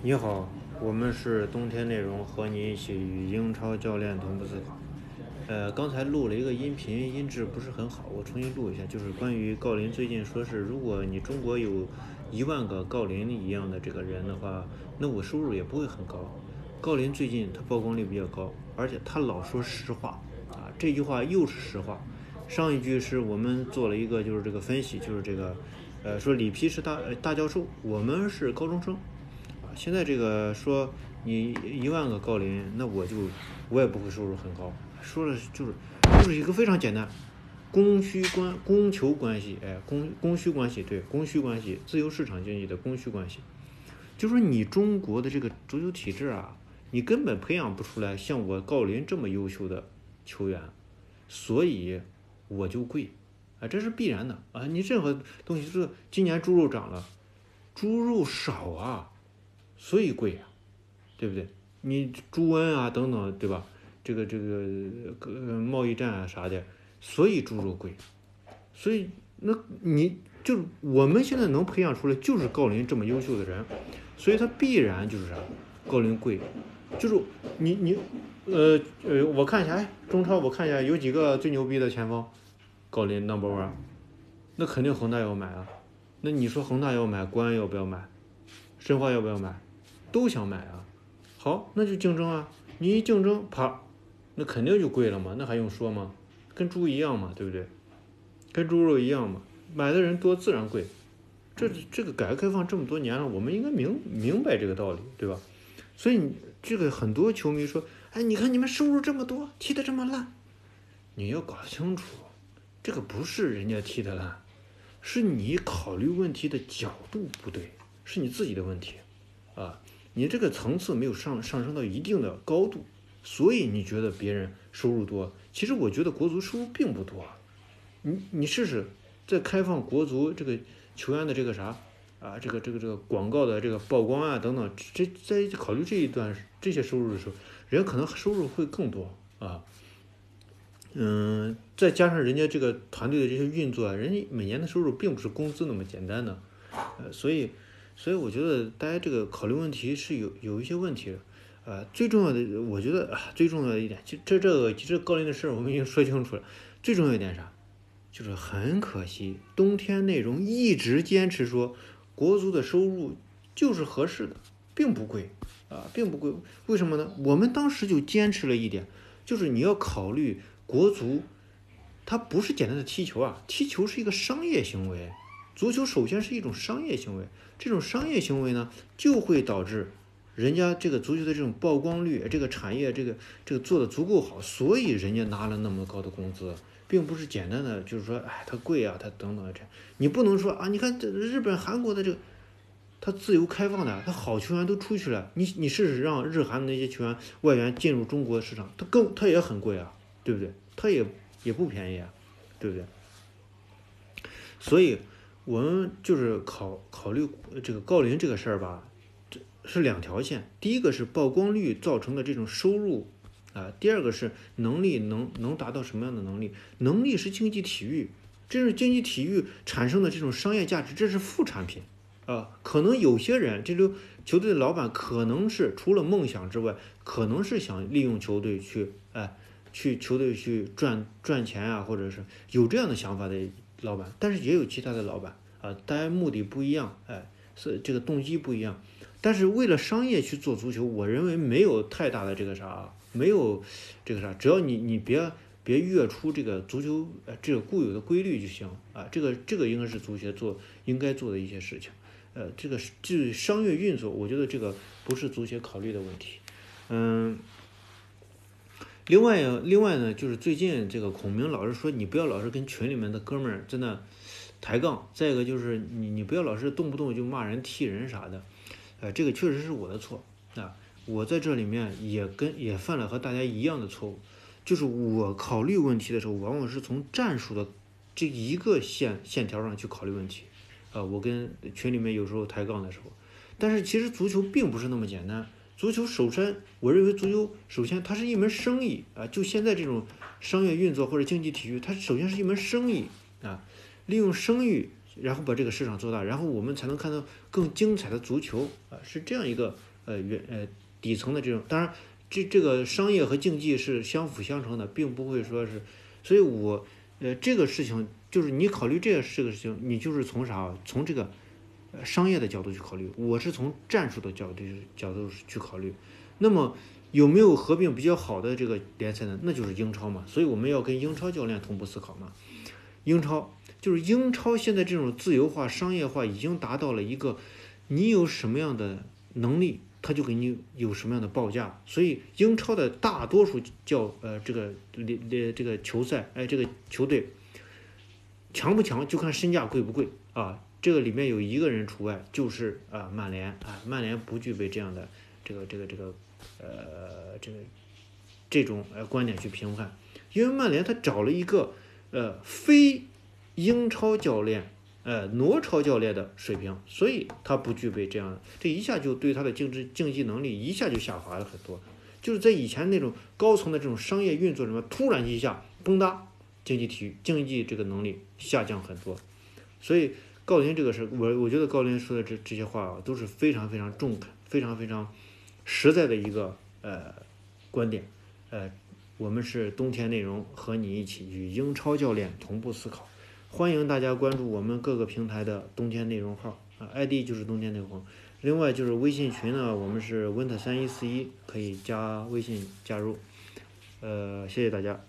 你好，我们是冬天内容，和你一起与英超教练同步思考。呃，刚才录了一个音频，音质不是很好，我重新录一下。就是关于郜林最近说是，如果你中国有一万个郜林一样的这个人的话，那我收入也不会很高。郜林最近他曝光率比较高，而且他老说实话啊，这句话又是实话。上一句是我们做了一个就是这个分析，就是这个呃说里皮是大大教授，我们是高中生。现在这个说你一万个郜林，那我就我也不会收入很高。说的就是就是一个非常简单，供需关供求关系，哎，供供需关系，对，供需关系，自由市场经济的供需关系，就说你中国的这个足球体制啊，你根本培养不出来像我郜林这么优秀的球员，所以我就贵，啊，这是必然的啊。你任何东西是今年猪肉涨了，猪肉少啊。所以贵呀，对不对？你猪瘟啊等等，对吧？这个这个呃贸易战啊啥的，所以猪肉贵。所以那你就我们现在能培养出来就是郜林这么优秀的人，所以他必然就是啥，郜林贵。就是你你呃呃，我看一下，哎，中超我看一下有几个最牛逼的前锋，郜林 number one，那肯定恒大要买啊。那你说恒大要买，国安要不要买？申花要不要买？都想买啊，好，那就竞争啊！你一竞争，啪，那肯定就贵了嘛，那还用说吗？跟猪一样嘛，对不对？跟猪肉一样嘛，买的人多自然贵。这这个改革开放这么多年了，我们应该明明白这个道理，对吧？所以你这个很多球迷说，哎，你看你们收入这么多，踢得这么烂，你要搞清楚，这个不是人家踢得烂，是你考虑问题的角度不对，是你自己的问题，啊。你这个层次没有上上升到一定的高度，所以你觉得别人收入多。其实我觉得国足收入并不多。你你试试，在开放国足这个球员的这个啥啊，这个这个这个广告的这个曝光啊等等，这在考虑这一段这些收入的时候，人家可能收入会更多啊。嗯，再加上人家这个团队的这些运作，人家每年的收入并不是工资那么简单的，呃，所以。所以我觉得大家这个考虑问题是有有一些问题的，呃，最重要的，我觉得啊，最重要的一点，就这这个其实高林的事儿我们已经说清楚了。最重要一点啥？就是很可惜，冬天内容一直坚持说国足的收入就是合适的，并不贵啊，并不贵。为什么呢？我们当时就坚持了一点，就是你要考虑国足，它不是简单的踢球啊，踢球是一个商业行为。足球首先是一种商业行为，这种商业行为呢，就会导致人家这个足球的这种曝光率，这个产业这个这个做的足够好，所以人家拿了那么高的工资，并不是简单的就是说，哎，它贵啊，它等等这，你不能说啊，你看这日本、韩国的这个，它自由开放的，它好球员都出去了，你你试试让日韩的那些球员外援进入中国市场，它更它也很贵啊，对不对？它也也不便宜啊，对不对？所以。我们就是考考虑这个郜林这个事儿吧，这是两条线。第一个是曝光率造成的这种收入啊，第二个是能力能能达到什么样的能力？能力是竞技体育，这是竞技体育产生的这种商业价值，这是副产品啊。可能有些人，这就球队的老板可能是除了梦想之外，可能是想利用球队去哎去球队去赚赚钱啊，或者是有这样的想法的。老板，但是也有其他的老板啊，大家目的不一样，哎，是这个动机不一样。但是为了商业去做足球，我认为没有太大的这个啥，没有这个啥，只要你你别别越出这个足球呃这个固有的规律就行啊。这个这个应该是足协做应该做的一些事情，呃，这个就商业运作，我觉得这个不是足协考虑的问题，嗯。另外，另外呢，就是最近这个孔明老是说你不要老是跟群里面的哥们儿在那抬杠。再一个就是你你不要老是动不动就骂人、踢人啥的。呃，这个确实是我的错啊。我在这里面也跟也犯了和大家一样的错误，就是我考虑问题的时候，往往是从战术的这一个线线条上去考虑问题。啊，我跟群里面有时候抬杠的时候，但是其实足球并不是那么简单。足球首先，我认为足球首先它是一门生意啊，就现在这种商业运作或者竞技体育，它首先是一门生意啊，利用声誉然后把这个市场做大，然后我们才能看到更精彩的足球啊，是这样一个呃原呃底层的这种。当然，这这个商业和竞技是相辅相成的，并不会说是，所以我呃这个事情就是你考虑这个这个事情，你就是从啥从这个呃商业的角度去考虑，我是从战术的角度角度去考虑。那么有没有合并比较好的这个联赛呢？那就是英超嘛，所以我们要跟英超教练同步思考嘛。英超就是英超现在这种自由化、商业化已经达到了一个，你有什么样的能力，他就给你有什么样的报价。所以英超的大多数教呃这个联联这个球赛，哎这个球队强不强就看身价贵不贵啊。这个里面有一个人除外，就是啊曼联啊，曼联不具备这样的这个这个这个呃这个这种呃观点去评判，因为曼联他找了一个。呃，非英超教练，呃，挪超教练的水平，所以他不具备这样，这一下就对他的竞争竞技能力一下就下滑了很多。就是在以前那种高层的这种商业运作里面，突然一下崩塌，竞技体育竞技这个能力下降很多。所以郜林这个事儿，我我觉得郜林说的这这些话啊，都是非常非常中肯、非常非常实在的一个呃观点，呃。我们是冬天内容，和你一起与英超教练同步思考。欢迎大家关注我们各个平台的冬天内容号啊，ID 就是冬天内容。另外就是微信群呢，我们是 winter 三一四一，可以加微信加入。呃，谢谢大家。